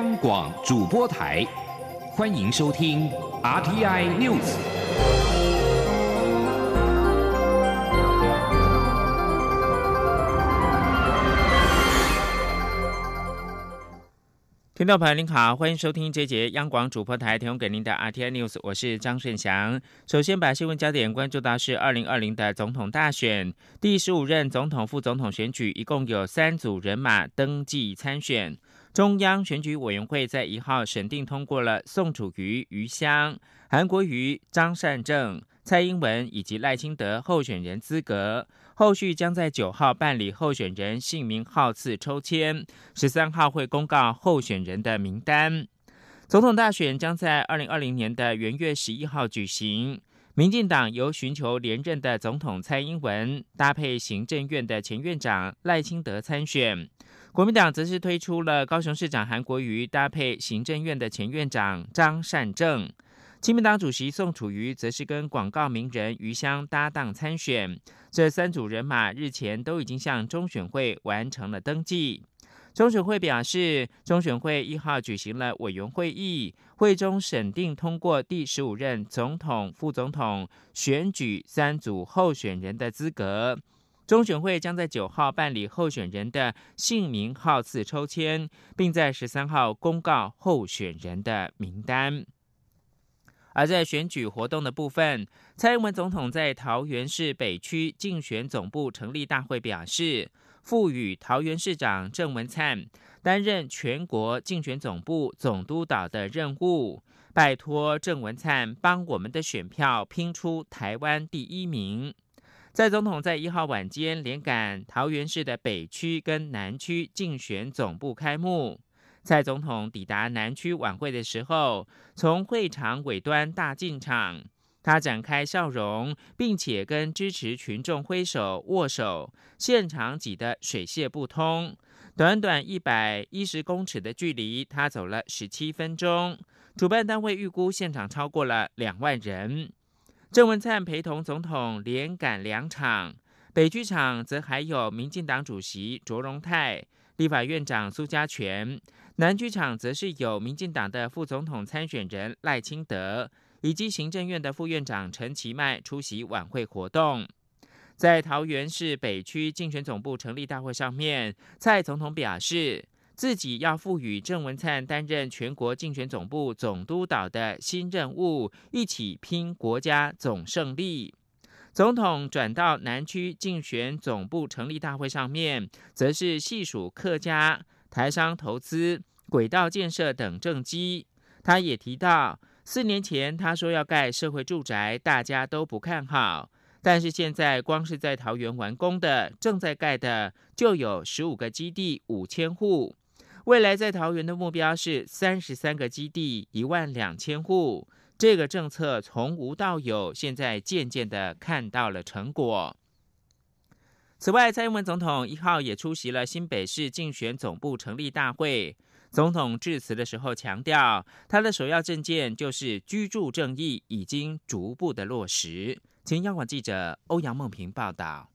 央广主播台，欢迎收听 RTI News。听众朋友您好，欢迎收听这节央广主播台提供给您的 RTI News，我是张顺祥。首先把新闻焦点关注到是二零二零的总统大选，第十五任总统、副总统选举，一共有三组人马登记参选。中央选举委员会在一号审定通过了宋楚瑜、余香、韩国瑜、张善政、蔡英文以及赖清德候选人资格。后续将在九号办理候选人姓名号次抽签，十三号会公告候选人的名单。总统大选将在二零二零年的元月十一号举行。民进党由寻求连任的总统蔡英文搭配行政院的前院长赖清德参选，国民党则是推出了高雄市长韩国瑜搭配行政院的前院长张善政。亲民党主席宋楚瑜则是跟广告名人余香搭档参选，这三组人马日前都已经向中选会完成了登记。中选会表示，中选会一号举行了委员会议，会中审定通过第十五任总统、副总统选举三组候选人的资格。中选会将在九号办理候选人的姓名号次抽签，并在十三号公告候选人的名单。而在选举活动的部分，蔡英文总统在桃园市北区竞选总部成立大会表示，赋予桃园市长郑文灿担任全国竞选总部总督导的任务，拜托郑文灿帮我们的选票拼出台湾第一名。蔡总统在一号晚间连赶桃园市的北区跟南区竞选总部开幕。蔡总统抵达南区晚会的时候，从会场尾端大进场，他展开笑容，并且跟支持群众挥手握手，现场挤得水泄不通。短短一百一十公尺的距离，他走了十七分钟。主办单位预估现场超过了两万人。郑文灿陪同总统连赶两场，北剧场则还有民进党主席卓荣泰、立法院长苏家全。南剧场则是有民进党的副总统参选人赖清德，以及行政院的副院长陈其迈出席晚会活动。在桃园市北区竞选总部成立大会上面，蔡总统表示，自己要赋予郑文灿担任全国竞选总部总督导的新任务，一起拼国家总胜利。总统转到南区竞选总部成立大会上面，则是细数客家台商投资。轨道建设等政绩，他也提到，四年前他说要盖社会住宅，大家都不看好，但是现在光是在桃园完工的、正在盖的就有十五个基地，五千户。未来在桃园的目标是三十三个基地，一万两千户。这个政策从无到有，现在渐渐的看到了成果。此外，蔡英文总统一号也出席了新北市竞选总部成立大会。总统致辞的时候强调，他的首要政见就是居住正义已经逐步的落实。请央广记者欧阳梦平报道。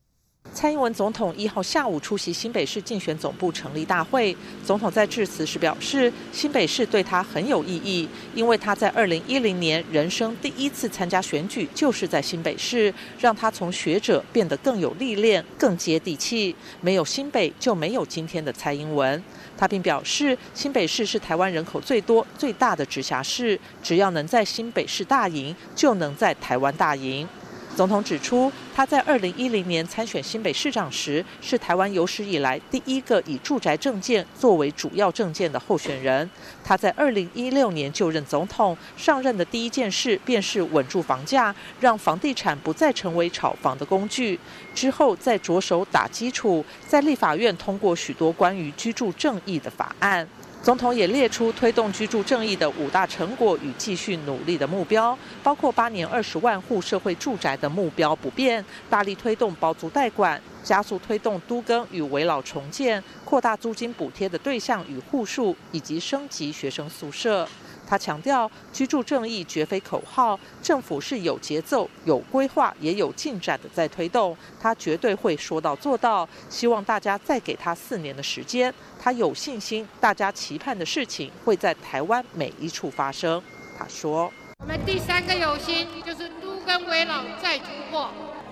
蔡英文总统一号下午出席新北市竞选总部成立大会。总统在致辞时表示，新北市对他很有意义，因为他在二零一零年人生第一次参加选举就是在新北市，让他从学者变得更有历练、更接地气。没有新北，就没有今天的蔡英文。他并表示，新北市是台湾人口最多、最大的直辖市，只要能在新北市大赢，就能在台湾大赢。总统指出，他在二零一零年参选新北市长时，是台湾有史以来第一个以住宅政见作为主要政见的候选人。他在二零一六年就任总统，上任的第一件事便是稳住房价，让房地产不再成为炒房的工具。之后再着手打基础，在立法院通过许多关于居住正义的法案。总统也列出推动居住正义的五大成果与继续努力的目标，包括八年二十万户社会住宅的目标不变，大力推动包租代管，加速推动都更与围老重建，扩大租金补贴的对象与户数，以及升级学生宿舍。他强调，居住正义绝非口号，政府是有节奏、有规划、也有进展的在推动，他绝对会说到做到。希望大家再给他四年的时间，他有信心，大家期盼的事情会在台湾每一处发生。他说：“我们第三个有心就是都跟围老再突破，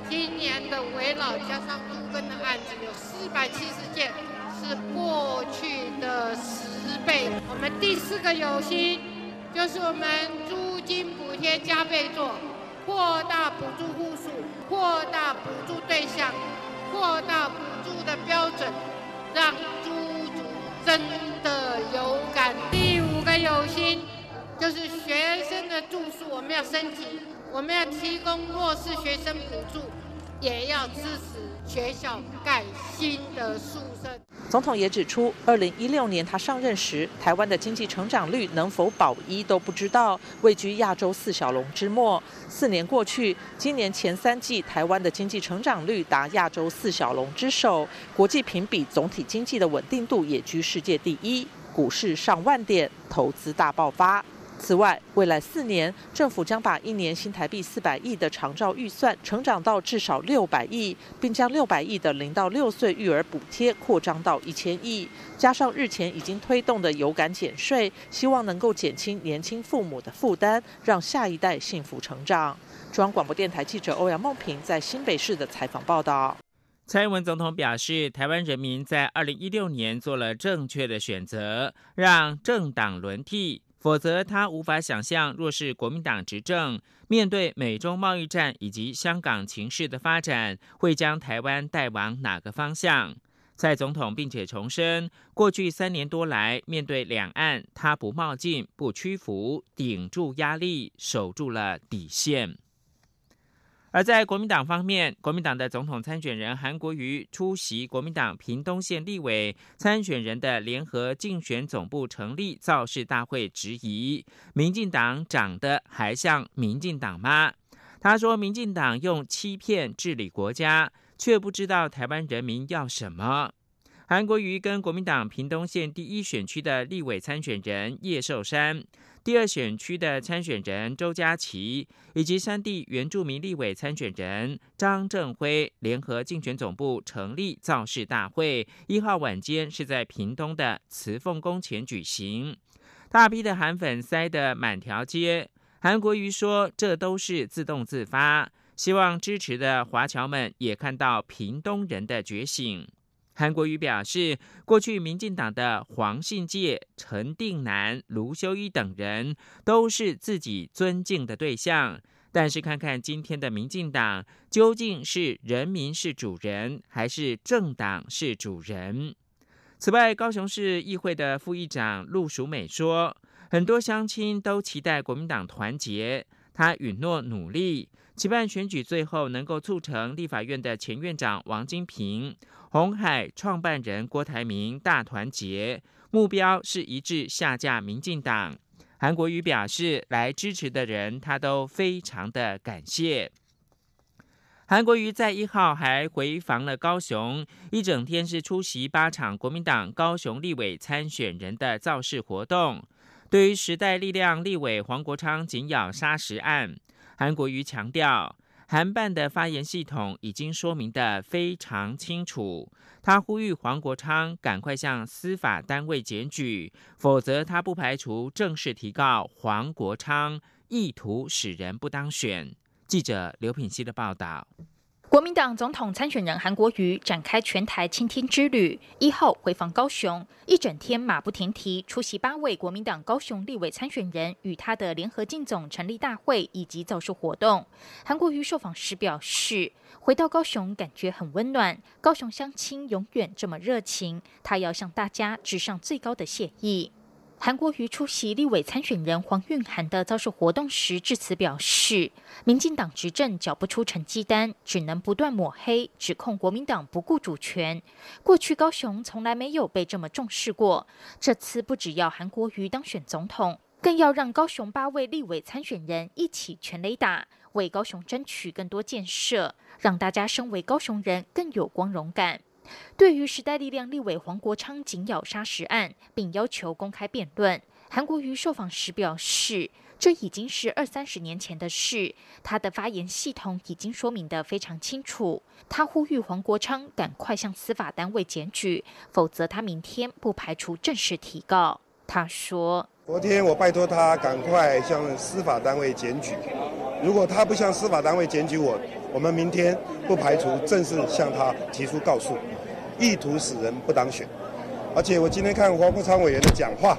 今年的围老加上都跟的案子有四百七十件，是过去的十倍。我们第四个有心就是我们租金补贴加倍做，扩大补助户数，扩大补助对象，扩大补助的标准，让租主真的有感。第五个有心。就是学生的住宿，我们要升级，我们要提供弱势学生补助，也要支持学校盖新的宿舍。总统也指出，二零一六年他上任时，台湾的经济成长率能否保一都不知道，位居亚洲四小龙之末。四年过去，今年前三季台湾的经济成长率达亚洲四小龙之首，国际评比总体经济的稳定度也居世界第一，股市上万点，投资大爆发。此外，未来四年，政府将把一年新台币四百亿的长照预算成长到至少六百亿，并将六百亿的零到六岁育儿补贴扩张到一千亿。加上日前已经推动的有感减税，希望能够减轻年轻父母的负担，让下一代幸福成长。中央广播电台记者欧阳梦平在新北市的采访报道。蔡英文总统表示，台湾人民在二零一六年做了正确的选择，让政党轮替。否则，他无法想象，若是国民党执政，面对美中贸易战以及香港情势的发展，会将台湾带往哪个方向？蔡总统并且重申，过去三年多来，面对两岸，他不冒进、不屈服，顶住压力，守住了底线。而在国民党方面，国民党的总统参选人韩国瑜出席国民党屏东县立委参选人的联合竞选总部成立造势大会，质疑民进党长得还像民进党吗？他说，民进党用欺骗治理国家，却不知道台湾人民要什么。韩国瑜跟国民党屏东县第一选区的立委参选人叶寿山。第二选区的参选人周家琪以及三地原住民立委参选人张正辉联合竞选总部成立造势大会，一号晚间是在屏东的慈凤宫前举行，大批的韩粉塞得满条街。韩国瑜说：“这都是自动自发，希望支持的华侨们也看到屏东人的觉醒。”韩国瑜表示，过去民进党的黄信介、陈定南、卢修一等人都是自己尊敬的对象，但是看看今天的民进党，究竟是人民是主人，还是政党是主人？此外，高雄市议会的副议长陆淑美说，很多乡亲都期待国民党团结，他允诺努力，期盼选举最后能够促成立法院的前院长王金平。红海创办人郭台铭大团结，目标是一致下架民进党。韩国瑜表示，来支持的人他都非常的感谢。韩国瑜在一号还回访了高雄，一整天是出席八场国民党高雄立委参选人的造势活动。对于时代力量立委黄国昌紧咬砂石案，韩国瑜强调。韩办的发言系统已经说明的非常清楚，他呼吁黄国昌赶快向司法单位检举，否则他不排除正式提告黄国昌意图使人不当选。记者刘品希的报道。国民党总统参选人韩国瑜展开全台倾听之旅，一号回访高雄，一整天马不停蹄出席八位国民党高雄立委参选人与他的联合竞总成立大会以及造势活动。韩国瑜受访时表示，回到高雄感觉很温暖，高雄乡亲永远这么热情，他要向大家致上最高的谢意。韩国瑜出席立委参选人黄韵涵的造势活动时致辞表示，民进党执政缴不出成绩单，只能不断抹黑，指控国民党不顾主权。过去高雄从来没有被这么重视过，这次不只要韩国瑜当选总统，更要让高雄八位立委参选人一起全雷打，为高雄争取更多建设，让大家身为高雄人更有光荣感。对于时代力量立委黄国昌紧咬砂石案，并要求公开辩论，韩国瑜受访时表示，这已经是二三十年前的事，他的发言系统已经说明得非常清楚。他呼吁黄国昌赶快向司法单位检举，否则他明天不排除正式提告。他说：“昨天我拜托他赶快向司法单位检举，如果他不向司法单位检举我，我们明天不排除正式向他提出告诉，意图使人不当选。而且我今天看黄国昌委员的讲话。”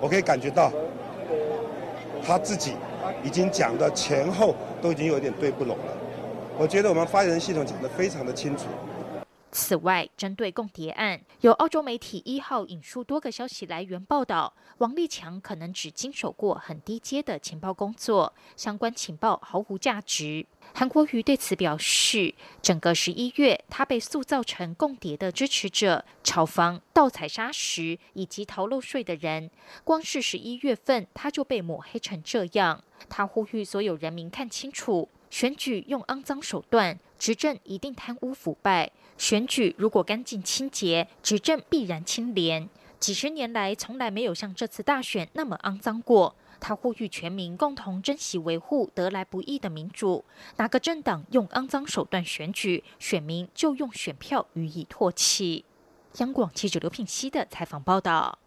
我可以感觉到，他自己已经讲的前后都已经有点对不拢了。我觉得我们发言人系统讲的非常的清楚。此外，针对共谍案，有澳洲媒体一号引述多个消息来源报道，王立强可能只经手过很低阶的情报工作，相关情报毫无价值。韩国瑜对此表示，整个十一月，他被塑造成共谍的支持者、炒房、盗采砂石以及逃漏税的人。光是十一月份，他就被抹黑成这样。他呼吁所有人民看清楚，选举用肮脏手段，执政一定贪污腐败。选举如果干净清洁，执政必然清廉。几十年来，从来没有像这次大选那么肮脏过。他呼吁全民共同珍惜维护得来不易的民主。哪个政党用肮脏手段选举，选民就用选票予以唾弃。央广记者刘品熙的采访报道。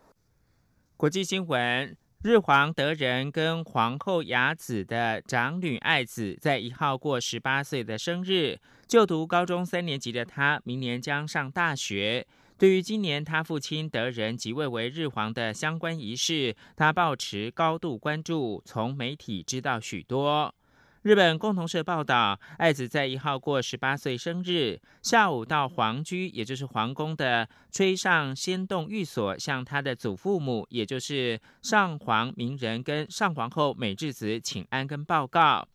国际新闻。日皇德仁跟皇后雅子的长女爱子在一号过十八岁的生日。就读高中三年级的他，明年将上大学。对于今年他父亲德仁即位为日皇的相关仪式，他保持高度关注，从媒体知道许多。日本共同社报道，爱子在一号过十八岁生日，下午到皇居，也就是皇宫的吹上仙洞寓所，向他的祖父母，也就是上皇明仁跟上皇后美智子请安跟报告。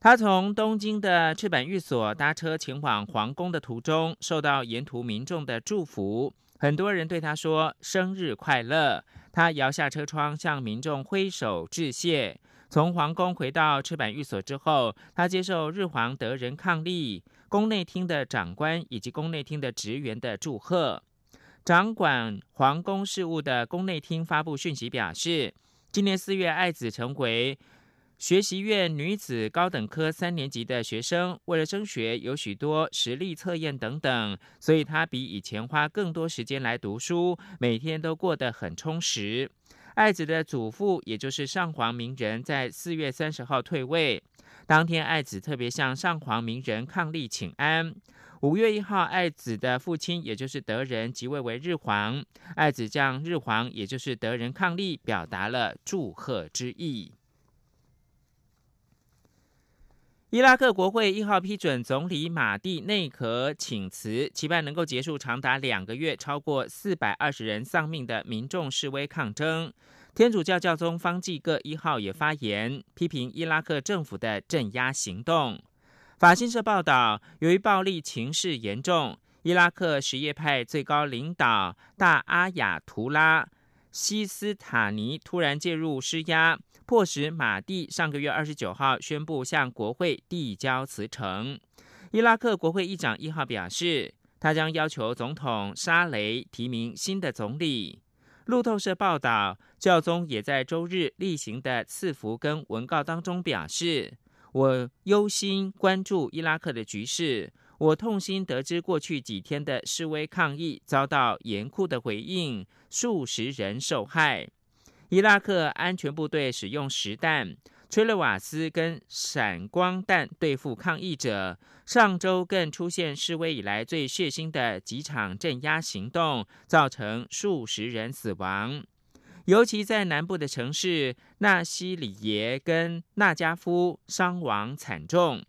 他从东京的赤坂寓所搭车前往皇宫的途中，受到沿途民众的祝福，很多人对他说生日快乐。他摇下车窗，向民众挥手致谢。从皇宫回到赤坂寓所之后，他接受日皇德仁伉俪、宫内厅的长官以及宫内厅的职员的祝贺。掌管皇宫事务的宫内厅发布讯息表示，今年四月，爱子成为学习院女子高等科三年级的学生。为了升学，有许多实力测验等等，所以他比以前花更多时间来读书，每天都过得很充实。爱子的祖父，也就是上皇明仁，在四月三十号退位。当天，爱子特别向上皇明仁伉俪请安。五月一号，爱子的父亲，也就是德仁即位为日皇，爱子向日皇，也就是德仁伉俪，表达了祝贺之意。伊拉克国会一号批准总理马蒂内阁请辞，期盼能够结束长达两个月、超过四百二十人丧命的民众示威抗争。天主教教宗方济各一号也发言，批评伊拉克政府的镇压行动。法新社报道，由于暴力情势严重，伊拉克什叶派最高领导大阿亚图拉西斯塔尼突然介入施压，迫使马蒂上个月二十九号宣布向国会递交辞呈。伊拉克国会议长一号表示，他将要求总统沙雷提名新的总理。路透社报道，教宗也在周日例行的赐福跟文告当中表示：“我忧心关注伊拉克的局势，我痛心得知过去几天的示威抗议遭到严酷的回应，数十人受害。伊拉克安全部队使用实弹。”催泪瓦斯跟闪光弹对付抗议者。上周更出现示威以来最血腥的几场镇压行动，造成数十人死亡。尤其在南部的城市纳西里耶跟纳加夫，伤亡惨重。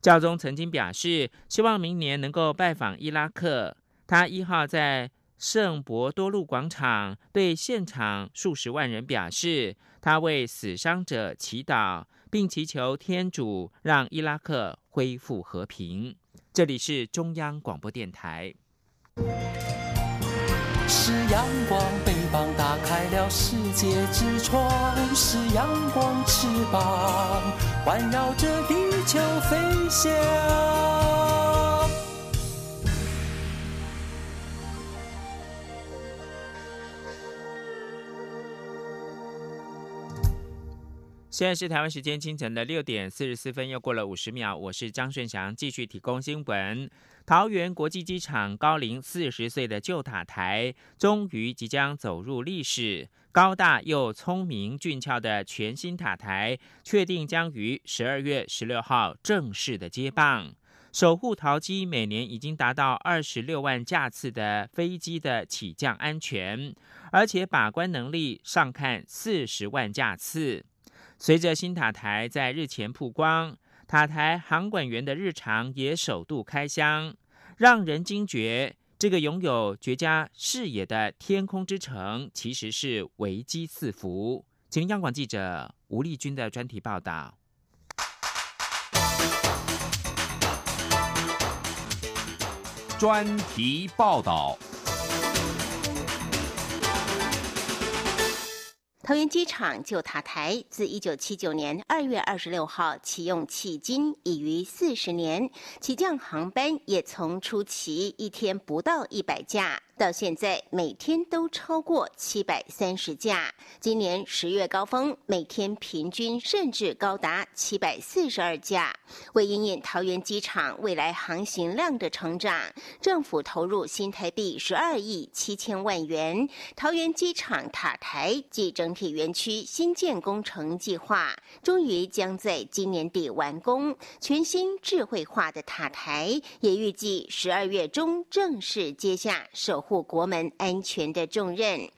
教宗曾经表示，希望明年能够拜访伊拉克。他一号在。圣伯多禄广场对现场数十万人表示，他为死伤者祈祷，并祈求天主让伊拉克恢复和平。这里是中央广播电台。是阳光，翅膀打开了世界之窗；是阳光，翅膀环绕着地球飞翔。现在是台湾时间清晨的六点四十四分，又过了五十秒。我是张顺祥，继续提供新闻。桃园国际机场高龄四十岁的旧塔台，终于即将走入历史。高大又聪明俊俏的全新塔台，确定将于十二月十六号正式的接棒，守护桃机每年已经达到二十六万架次的飞机的起降安全，而且把关能力上看四十万架次。随着新塔台在日前曝光，塔台航管员的日常也首度开箱，让人惊觉这个拥有绝佳视野的天空之城其实是危机四伏。请央广记者吴丽君的专题报道。专题报道。桃园机场旧塔台自一九七九年二月二十六号启用迄今已逾四十年，起降航班也从初期一天不到一百架。到现在每天都超过七百三十架，今年十月高峰每天平均甚至高达七百四十二架。为应应桃园机场未来航行量的成长，政府投入新台币十二亿七千万元，桃园机场塔台即整体园区新建工程计划终于将在今年底完工。全新智慧化的塔台也预计十二月中正式接下守。护国门安全的重任。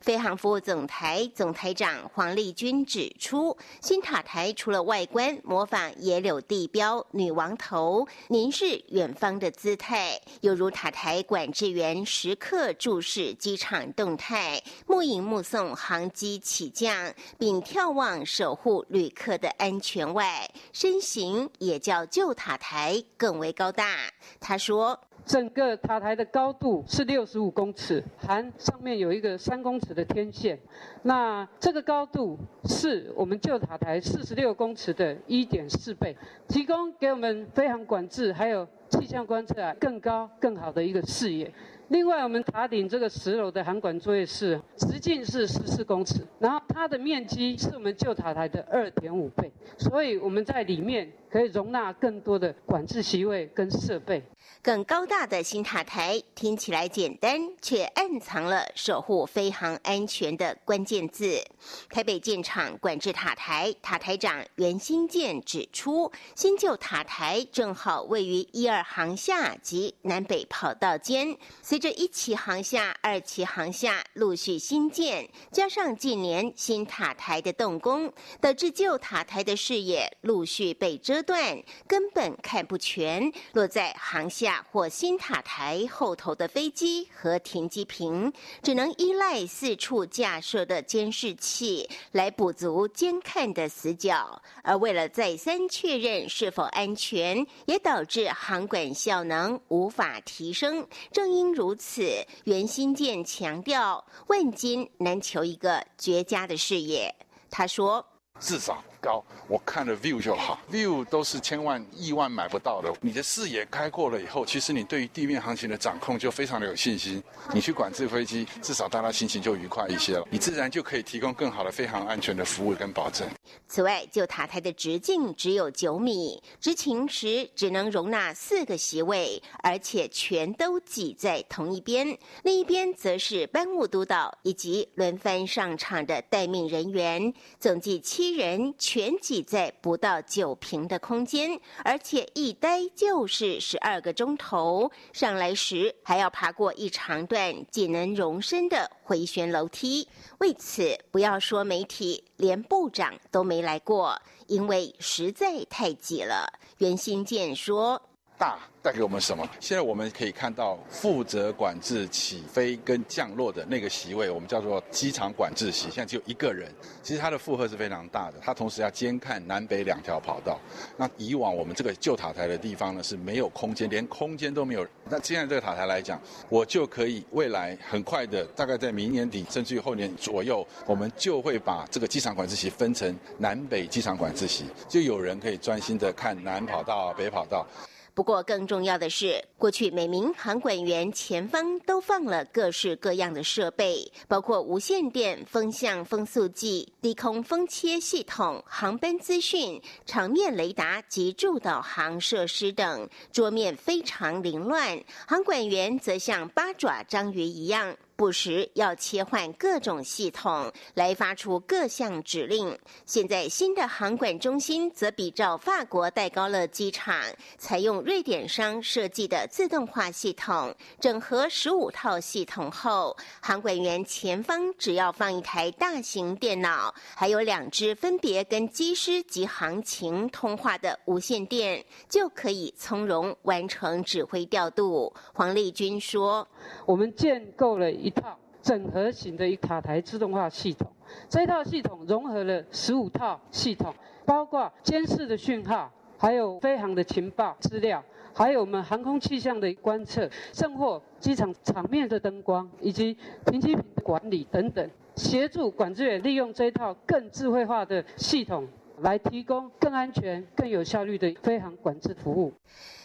飞航服务总台总台长黄丽君指出，新塔台除了外观模仿野柳地标女王头，凝视远方的姿态，犹如塔台管制员时刻注视机场动态，目迎目送航机起降，并眺望守护旅客的安全外，身形也较旧塔台更为高大。他说。整个塔台的高度是六十五公尺，含上面有一个三公尺的天线。那这个高度是我们旧塔台四十六公尺的一点四倍，提供给我们飞行管制还有气象观测啊更高更好的一个视野。另外，我们塔顶这个十楼的航管作业室，直径是十四公尺，然后它的面积是我们旧塔台的二点五倍，所以我们在里面。可以容纳更多的管制席位跟设备。更高大的新塔台听起来简单，却暗藏了守护飞航安全的关键字。台北建厂管制塔台塔台长袁新建指出，新旧塔台正好位于一二航厦及南北跑道间。随着一期航厦、二期航厦陆续新建，加上近年新塔台的动工，导致旧塔台的视野陆续被遮。断根本看不全，落在航下或新塔台后头的飞机和停机坪，只能依赖四处架设的监视器来补足监看的死角。而为了再三确认是否安全，也导致航管效能无法提升。正因如此，袁新建强调，万金难求一个绝佳的事业。他说：“至少。”高，我看了 view 就好，view 都是千万亿万买不到的。你的视野开阔了以后，其实你对于地面行情的掌控就非常的有信心。你去管制飞机，至少大家心情就愉快一些了，你自然就可以提供更好的飞行安全的服务跟保证。此外，旧塔台的直径只有九米，执勤时只能容纳四个席位，而且全都挤在同一边，另一边则是班务督导以及轮番上场的待命人员，总计七人。全挤在不到九平的空间，而且一待就是十二个钟头。上来时还要爬过一长段仅能容身的回旋楼梯。为此，不要说媒体，连部长都没来过，因为实在太挤了。袁新建说。大带给我们什么？现在我们可以看到，负责管制起飞跟降落的那个席位，我们叫做机场管制席，现在只有一个人。其实它的负荷是非常大的，它同时要监看南北两条跑道。那以往我们这个旧塔台的地方呢是没有空间，连空间都没有。那现在这个塔台来讲，我就可以未来很快的，大概在明年底甚至于后年左右，我们就会把这个机场管制席分成南北机场管制席，就有人可以专心的看南跑道、北跑道。不过，更重要的是，过去每名航管员前方都放了各式各样的设备，包括无线电、风向、风速计、低空风切系统、航班资讯、场面雷达及助导航设施等，桌面非常凌乱。航管员则像八爪章鱼一样。不时要切换各种系统来发出各项指令。现在新的航管中心则比照法国戴高乐机场，采用瑞典商设计的自动化系统，整合十五套系统后，航管员前方只要放一台大型电脑，还有两只分别跟机师及航情通话的无线电，就可以从容完成指挥调度。黄丽君说：“我们建构了一。”一套整合型的一塔台自动化系统，这套系统融合了十五套系统，包括监视的讯号，还有飞航的情报资料，还有我们航空气象的观测，甚或机场场面的灯光以及停机坪的管理等等，协助管制员利用这套更智慧化的系统，来提供更安全、更有效率的飞航管制服务。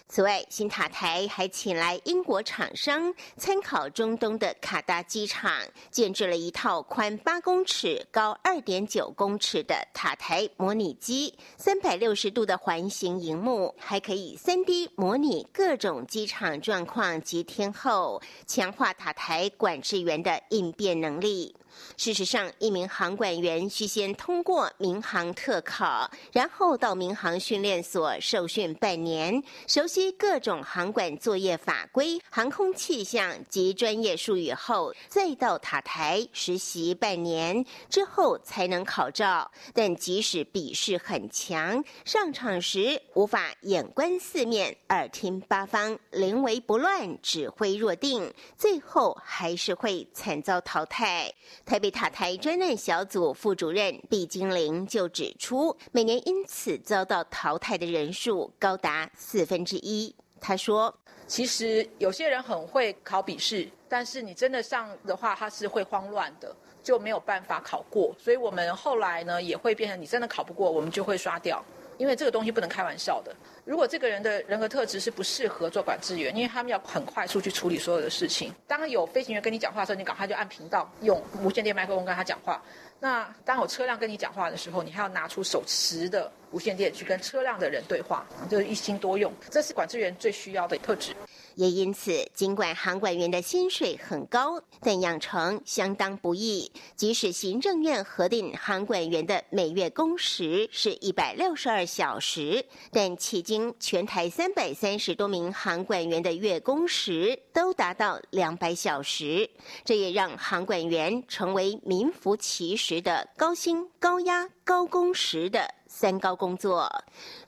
此外，新塔台还请来英国厂商参考中东的卡达机场，建制了一套宽八公尺、高二点九公尺的塔台模拟机，三百六十度的环形荧幕，还可以三 D 模拟各种机场状况及天候，强化塔台管制员的应变能力。事实上，一名航管员需先通过民航特考，然后到民航训练所受训半年，熟悉各种航管作业法规、航空气象及专业术语后，再到塔台实习半年之后才能考照。但即使笔试很强，上场时无法眼观四面、耳听八方、临危不乱、指挥若定，最后还是会惨遭淘汰。台北塔台专案小组副主任毕金玲就指出，每年因此遭到淘汰的人数高达四分之一。他说：“其实有些人很会考笔试，但是你真的上的话，他是会慌乱的，就没有办法考过。所以我们后来呢，也会变成你真的考不过，我们就会刷掉。”因为这个东西不能开玩笑的。如果这个人的人格特质是不适合做管制员，因为他们要很快速去处理所有的事情。当有飞行员跟你讲话的时候，你赶快就按频道，用无线电麦克风跟他讲话。那当有车辆跟你讲话的时候，你还要拿出手持的无线电去跟车辆的人对话，就是一心多用。这是管制员最需要的特质。也因此，尽管航管员的薪水很高，但养成相当不易。即使行政院核定航管员的每月工时是一百六十二小时，但迄今全台三百三十多名航管员的月工时都达到两百小时，这也让航管员成为名副其实的高薪、高压、高工时的。三高工作，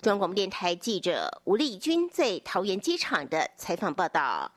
中央广播电台记者吴丽君在桃园机场的采访报道。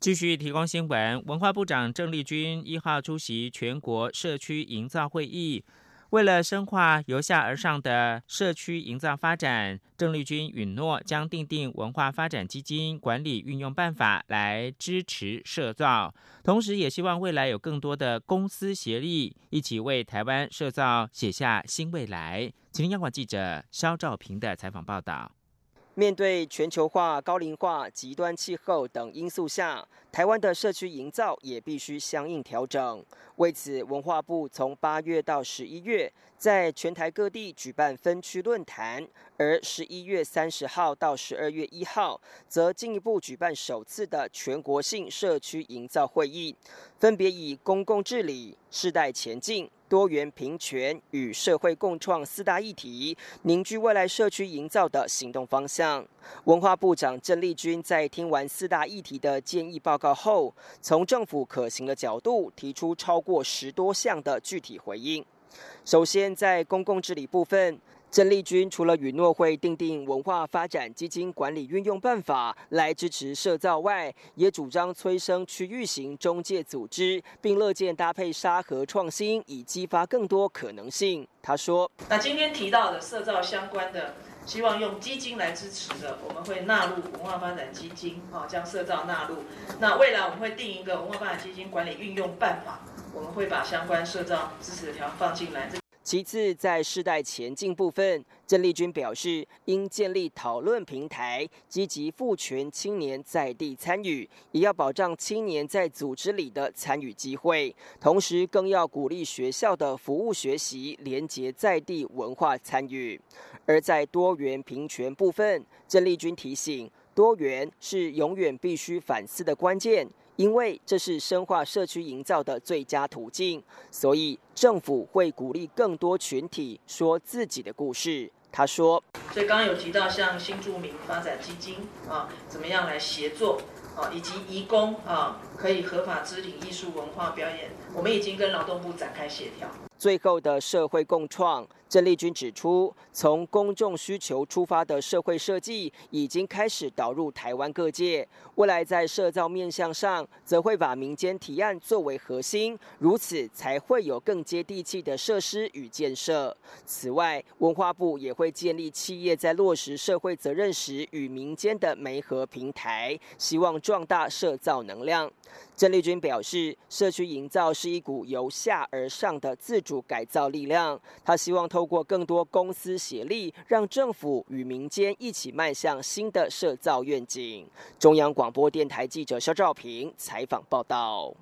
继续提供新闻，文化部长郑丽君一号出席全国社区营造会议。为了深化由下而上的社区营造发展，郑丽君允诺将订定文化发展基金管理运用办法来支持社造，同时也希望未来有更多的公司协力，一起为台湾社造写下新未来。请听央广记者肖兆平的采访报道。面对全球化、高龄化、极端气候等因素下，台湾的社区营造也必须相应调整。为此，文化部从八月到十一月，在全台各地举办分区论坛，而十一月三十号到十二月一号，则进一步举办首次的全国性社区营造会议，分别以公共治理、世代前进。多元平权与社会共创四大议题，凝聚未来社区营造的行动方向。文化部长郑丽君在听完四大议题的建议报告后，从政府可行的角度提出超过十多项的具体回应。首先，在公共治理部分。郑丽君除了允诺会订定文化发展基金管理运用办法来支持社造外，也主张催生区域型中介组织，并乐见搭配沙盒创新，以激发更多可能性。他说：“那今天提到的社造相关的，希望用基金来支持的，我们会纳入文化发展基金，啊，将社造纳入。那未来我们会定一个文化发展基金管理运用办法，我们会把相关社造支持的条放进来。”其次，在世代前进部分，郑丽君表示，应建立讨论平台，积极赋权青年在地参与，也要保障青年在组织里的参与机会，同时更要鼓励学校的服务学习，连结在地文化参与。而在多元平权部分，郑丽君提醒，多元是永远必须反思的关键。因为这是深化社区营造的最佳途径，所以政府会鼓励更多群体说自己的故事。他说：“所以刚刚有提到像新住民发展基金啊，怎么样来协作啊，以及移工啊，可以合法支领艺术文化表演，我们已经跟劳动部展开协调。最后的社会共创。”郑丽君指出，从公众需求出发的社会设计已经开始导入台湾各界，未来在社造面向上，则会把民间提案作为核心，如此才会有更接地气的设施与建设。此外，文化部也会建立企业在落实社会责任时与民间的媒合平台，希望壮大社造能量。郑丽君表示，社区营造是一股由下而上的自主改造力量，他希望通透过更多公司协力，让政府与民间一起迈向新的社造愿景。中央广播电台记者肖兆平采访报道。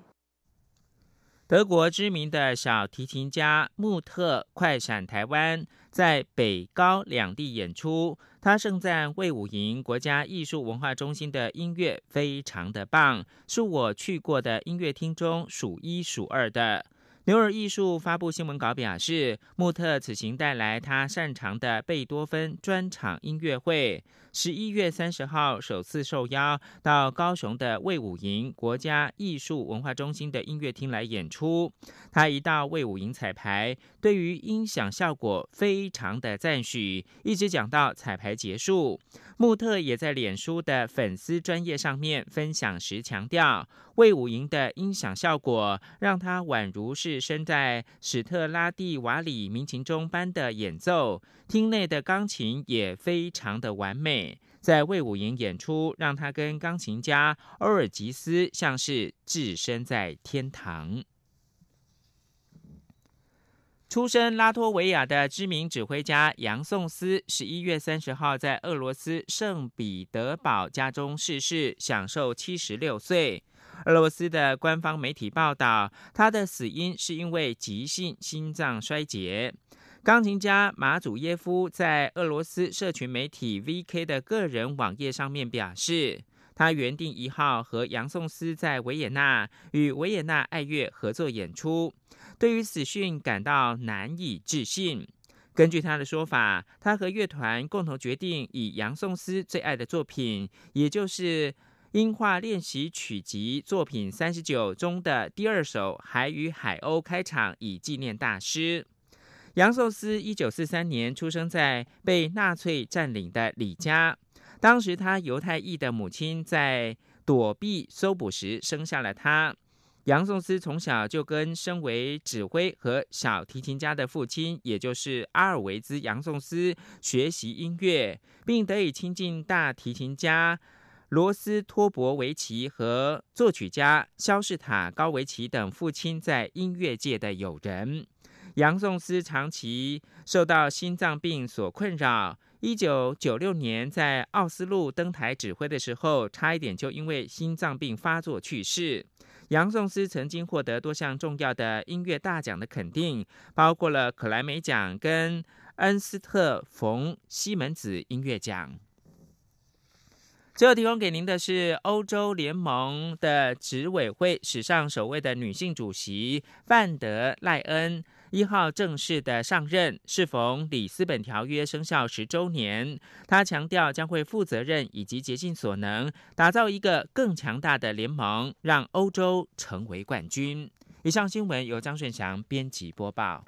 德国知名的小提琴家穆特快闪台湾，在北高两地演出。他盛赞魏武营国家艺术文化中心的音乐非常的棒，是我去过的音乐厅中数一数二的。牛耳艺术发布新闻稿表示，穆特此行带来他擅长的贝多芬专场音乐会。十一月三十号首次受邀到高雄的魏武营国家艺术文化中心的音乐厅来演出。他一到魏武营彩排，对于音响效果非常的赞许，一直讲到彩排结束。穆特也在脸书的粉丝专业上面分享时强调，魏武营的音响效果让他宛如是身在史特拉蒂瓦里民琴中般的演奏。厅内的钢琴也非常的完美，在魏武营演出，让他跟钢琴家欧尔吉斯像是置身在天堂。出身拉脱维亚的知名指挥家杨颂斯，十一月三十号在俄罗斯圣彼得堡家中逝世，享受七十六岁。俄罗斯的官方媒体报道，他的死因是因为急性心脏衰竭。钢琴家马祖耶夫在俄罗斯社群媒体 VK 的个人网页上面表示，他原定一号和杨颂斯在维也纳与维也纳爱乐合作演出，对于死讯感到难以置信。根据他的说法，他和乐团共同决定以杨颂斯最爱的作品，也就是音画练习曲集作品三十九中的第二首《海与海鸥》开场，以纪念大师。杨寿斯一九四三年出生在被纳粹占领的里加，当时他犹太裔的母亲在躲避搜捕时生下了他。杨颂斯从小就跟身为指挥和小提琴家的父亲，也就是阿尔维兹·杨颂斯学习音乐，并得以亲近大提琴家罗斯托伯维奇和作曲家肖士塔高维奇等父亲在音乐界的友人。杨颂斯长期受到心脏病所困扰。一九九六年在奥斯陆登台指挥的时候，差一点就因为心脏病发作去世。杨颂斯曾经获得多项重要的音乐大奖的肯定，包括了克莱美奖跟恩斯特·冯·西门子音乐奖。最后提供给您的是欧洲联盟的执委会史上首位的女性主席范德赖恩。一号正式的上任，适逢里斯本条约生效十周年。他强调将会负责任以及竭尽所能，打造一个更强大的联盟，让欧洲成为冠军。以上新闻由张顺祥编辑播报。